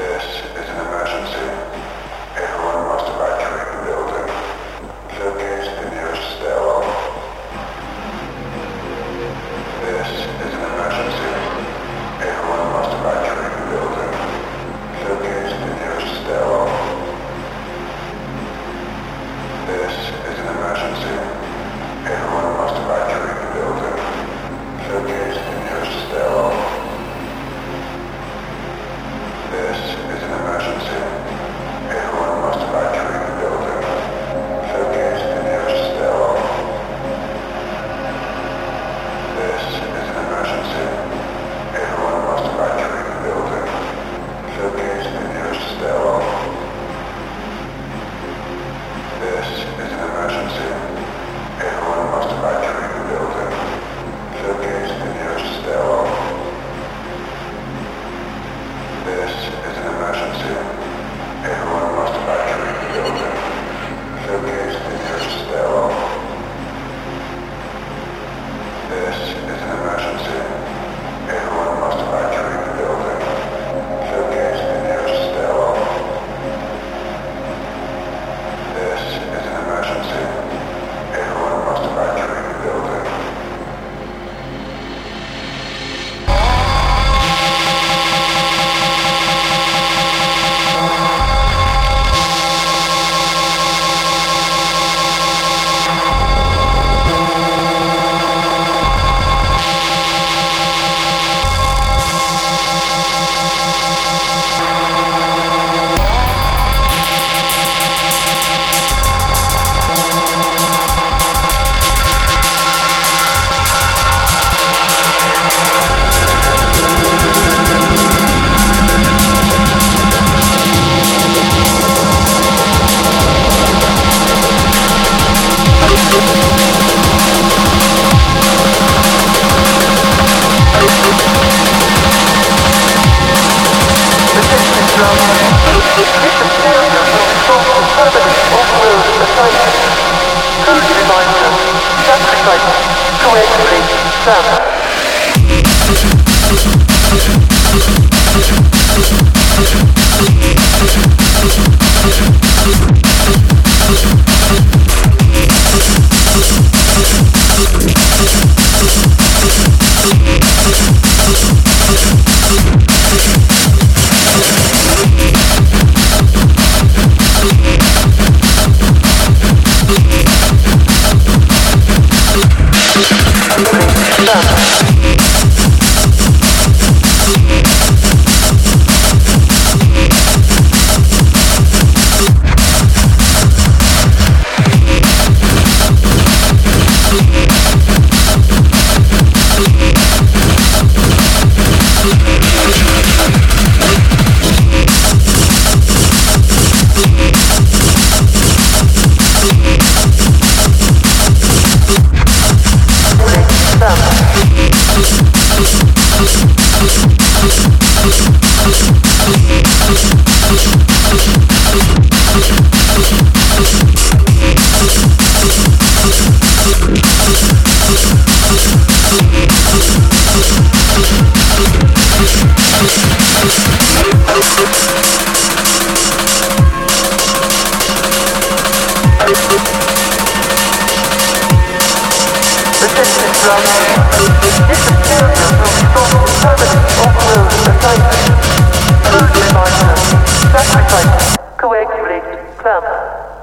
This. Coagulate, clump.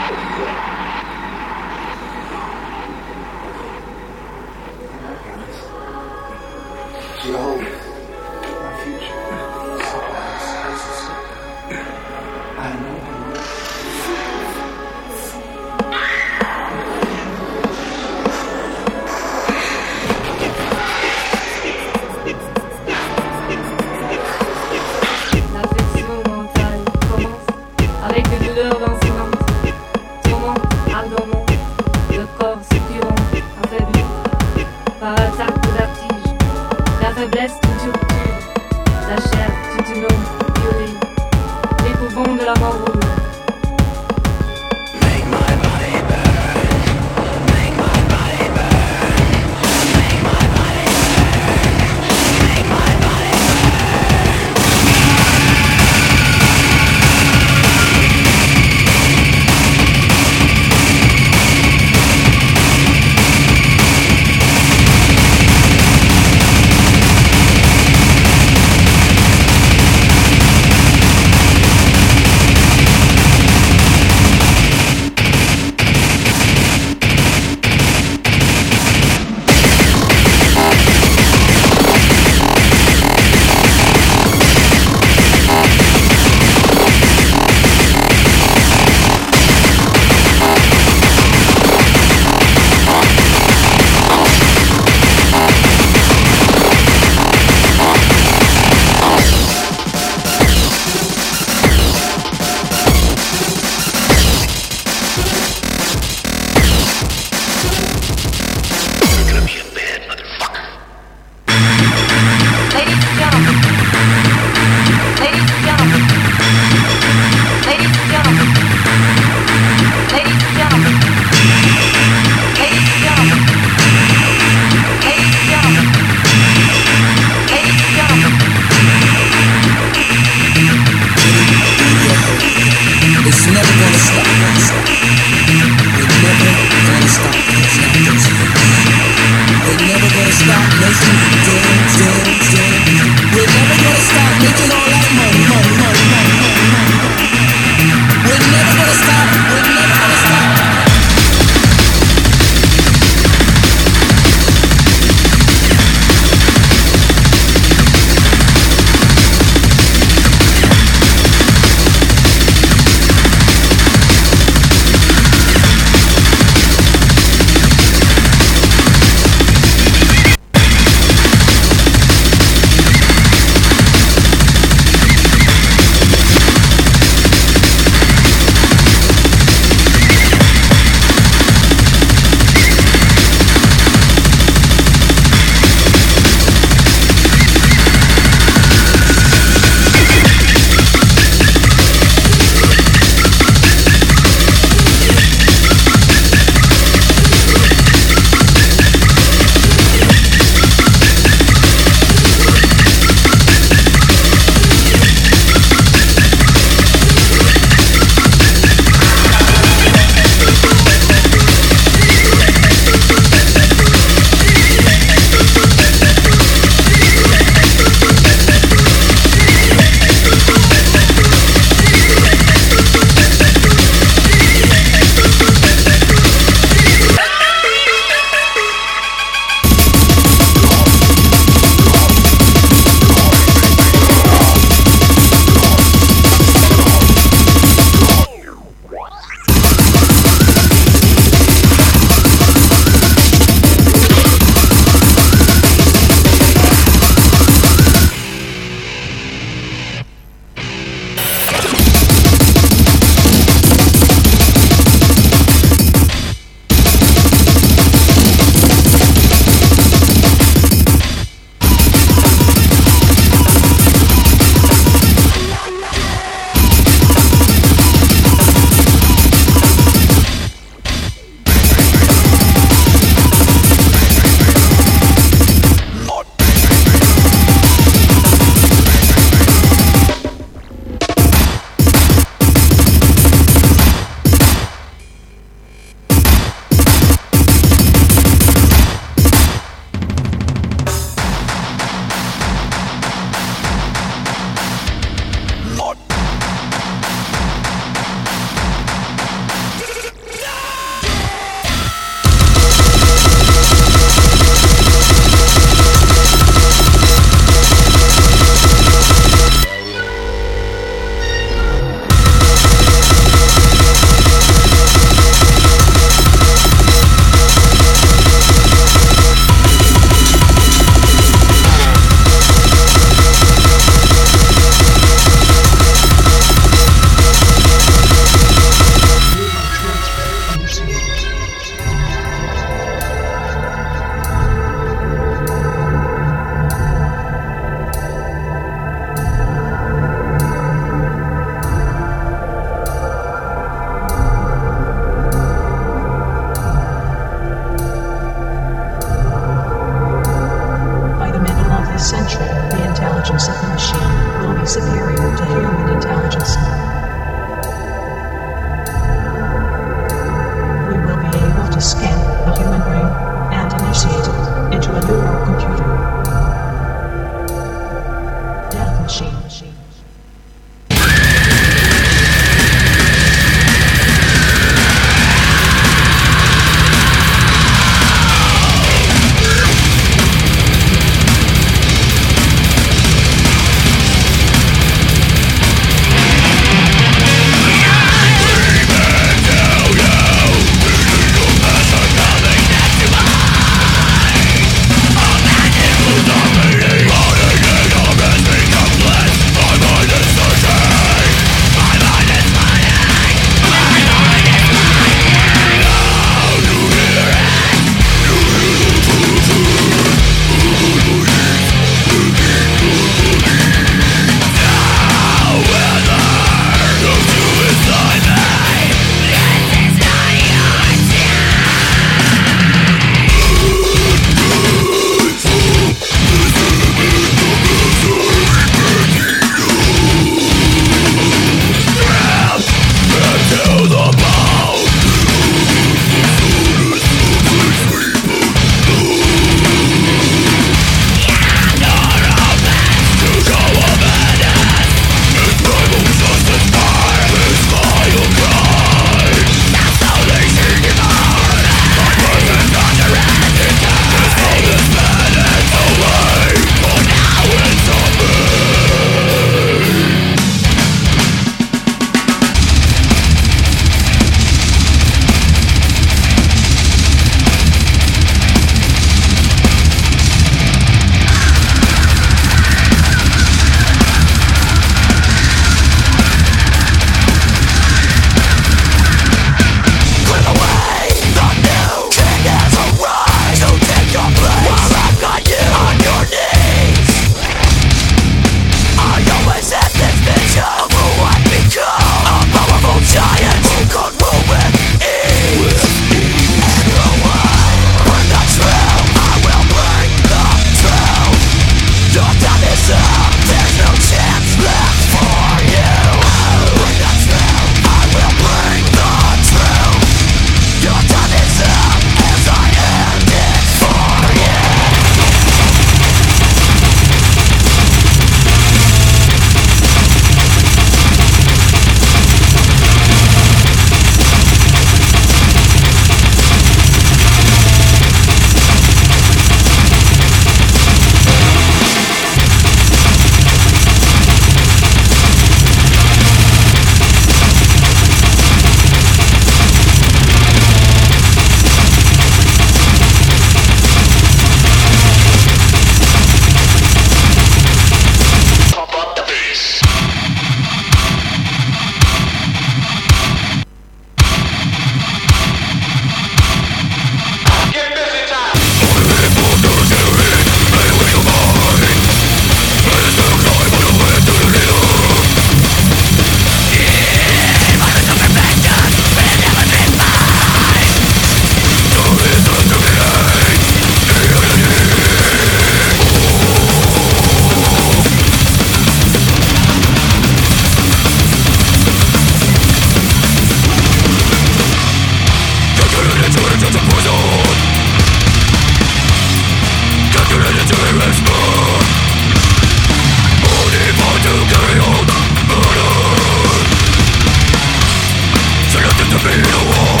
feel warm.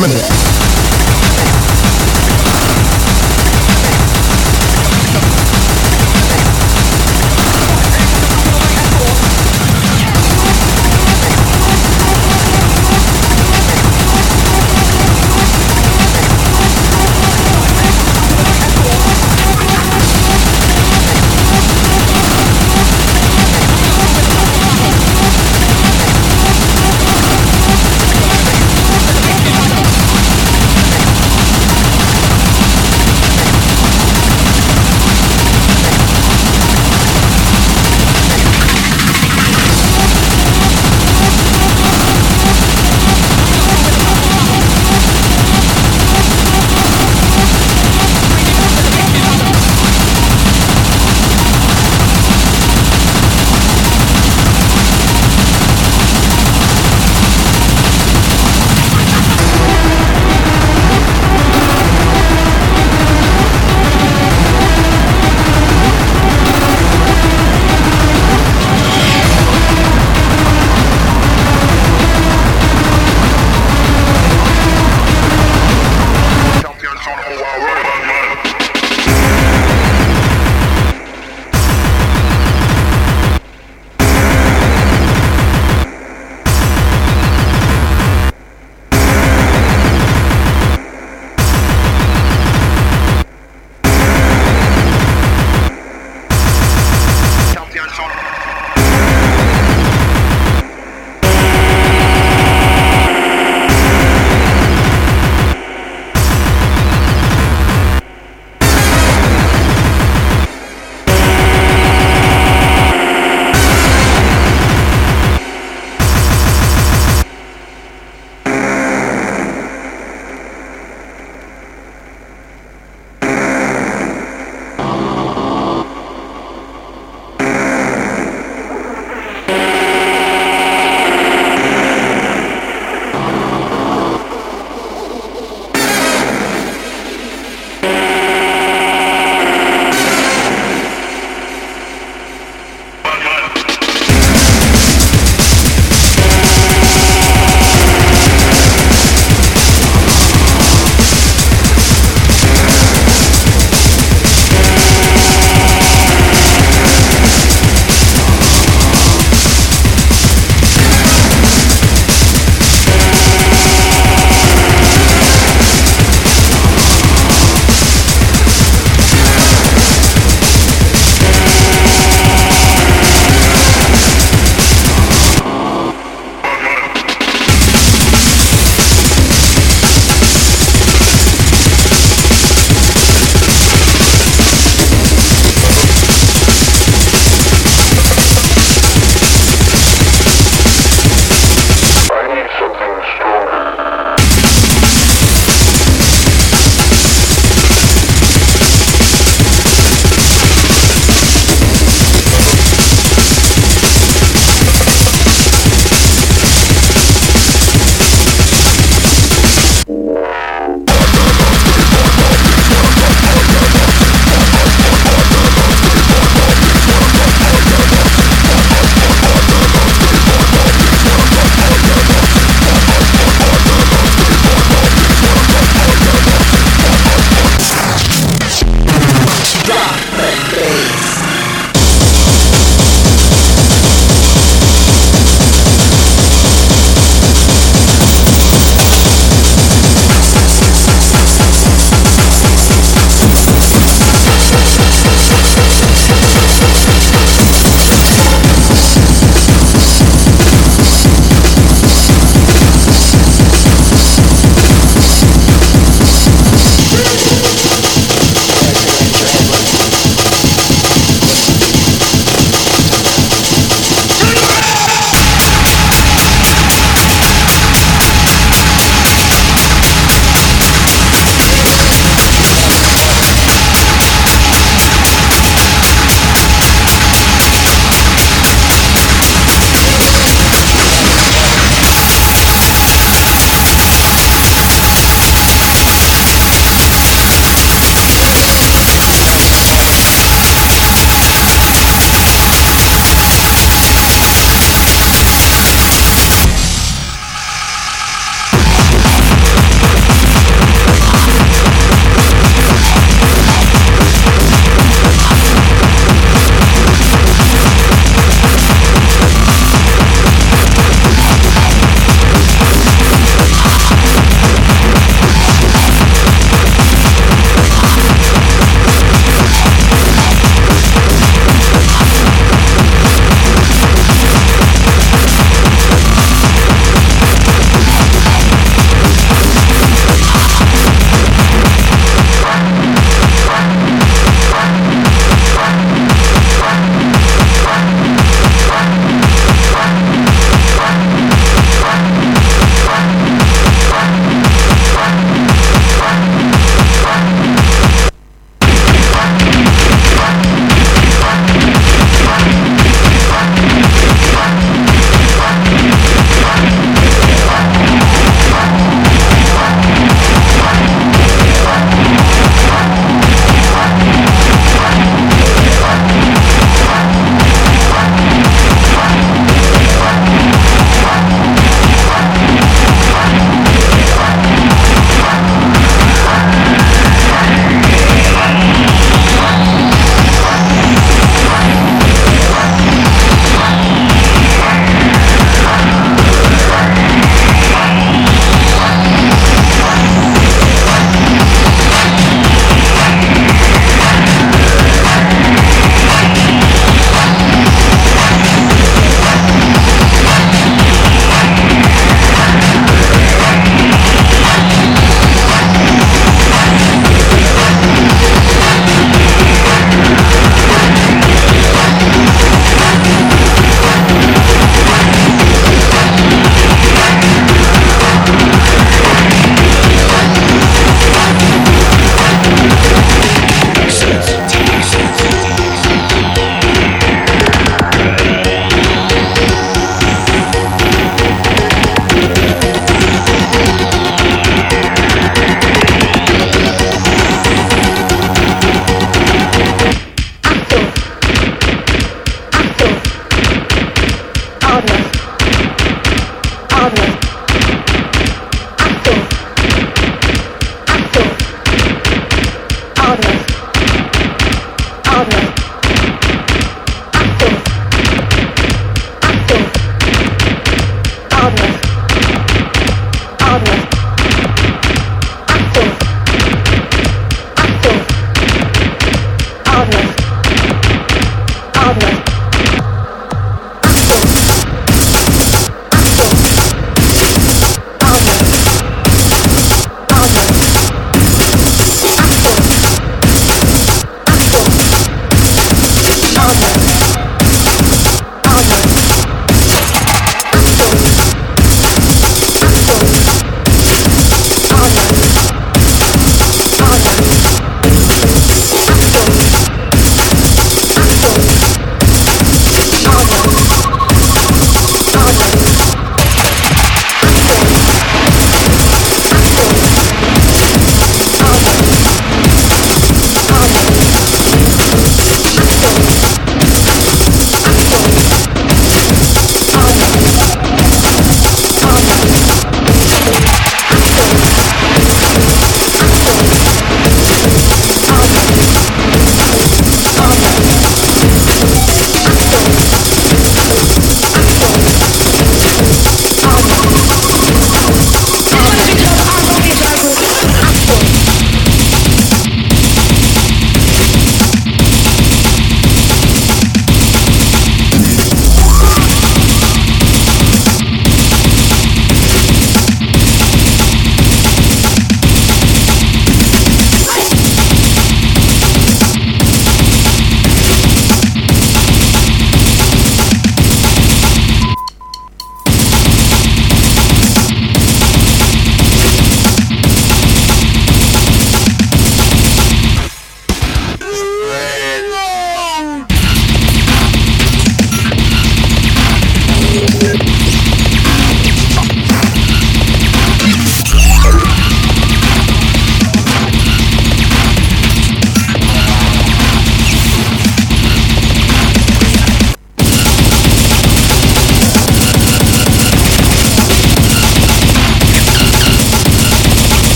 minute.